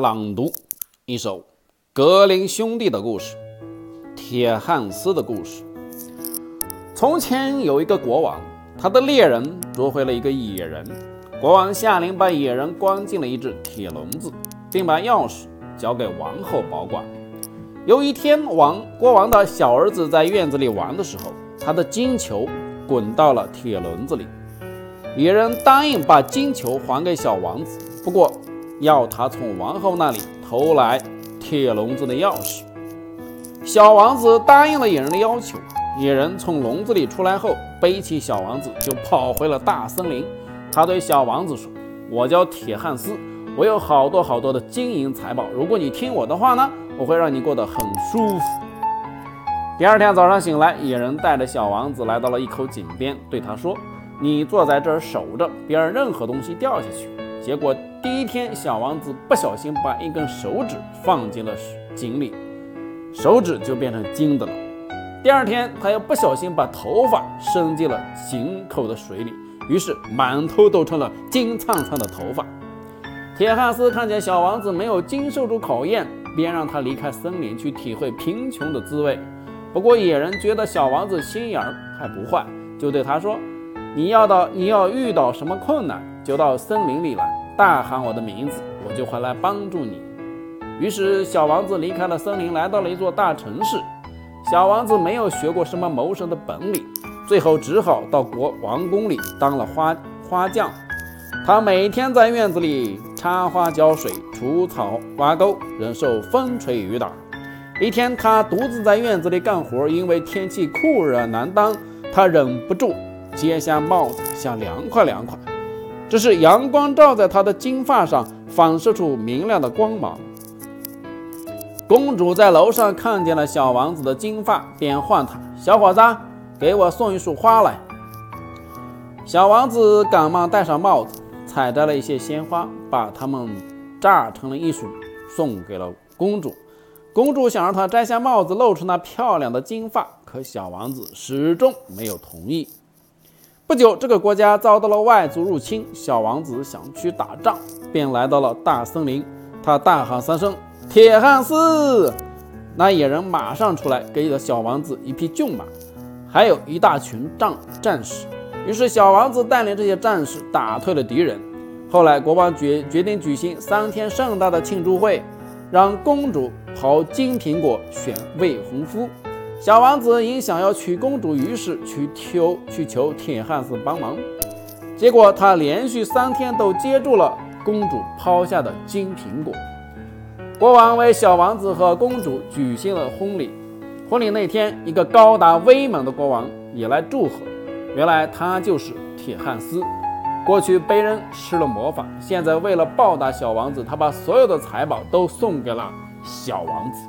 朗读一首格林兄弟的故事——铁汉斯的故事。从前有一个国王，他的猎人捉回了一个野人。国王下令把野人关进了一只铁笼子，并把钥匙交给王后保管。有一天，王国王的小儿子在院子里玩的时候，他的金球滚到了铁笼子里。野人答应把金球还给小王子，不过要他从王后那里偷来铁笼子的钥匙。小王子答应了野人的要求。野人从笼子里出来后，背起小王子就跑回了大森林。他对小王子说：“我叫铁汉斯，我有好多好多的金银财宝。如果你听我的话呢，我会让你过得很舒服。”第二天早上醒来，野人带着小王子来到了一口井边，对他说。你坐在这儿守着，别让任何东西掉下去。结果第一天，小王子不小心把一根手指放进了井里，手指就变成金的了。第二天，他又不小心把头发伸进了井口的水里，于是满头都成了金灿灿的头发。铁汉斯看见小王子没有经受住考验，便让他离开森林去体会贫穷的滋味。不过野人觉得小王子心眼儿还不坏，就对他说。你要到你要遇到什么困难，就到森林里来，大喊我的名字，我就会来帮助你。于是小王子离开了森林，来到了一座大城市。小王子没有学过什么谋生的本领，最后只好到国王宫里当了花花匠。他每天在院子里插花、浇水、除草、挖沟，忍受风吹雨打。一天，他独自在院子里干活，因为天气酷热难当，他忍不住。揭下帽子，想凉快凉快。这是阳光照在他的金发上，反射出明亮的光芒。公主在楼上看见了小王子的金发，便唤他：“小伙子，给我送一束花来。”小王子赶忙戴上帽子，采摘了一些鲜花，把它们榨成了一束，送给了公主。公主想让他摘下帽子，露出那漂亮的金发，可小王子始终没有同意。不久，这个国家遭到了外族入侵。小王子想去打仗，便来到了大森林。他大喊三声：“铁汉斯！”那野人马上出来，给了小王子一匹骏马，还有一大群战战士。于是，小王子带领这些战士打退了敌人。后来，国王决决定举行三天盛大的庆祝会，让公主刨金苹果选未婚夫。小王子因想要娶公主，于是去求去求铁汉斯帮忙。结果他连续三天都接住了公主抛下的金苹果。国王为小王子和公主举行了婚礼。婚礼那天，一个高大威猛的国王也来祝贺。原来他就是铁汉斯。过去被人施了魔法，现在为了报答小王子，他把所有的财宝都送给了小王子。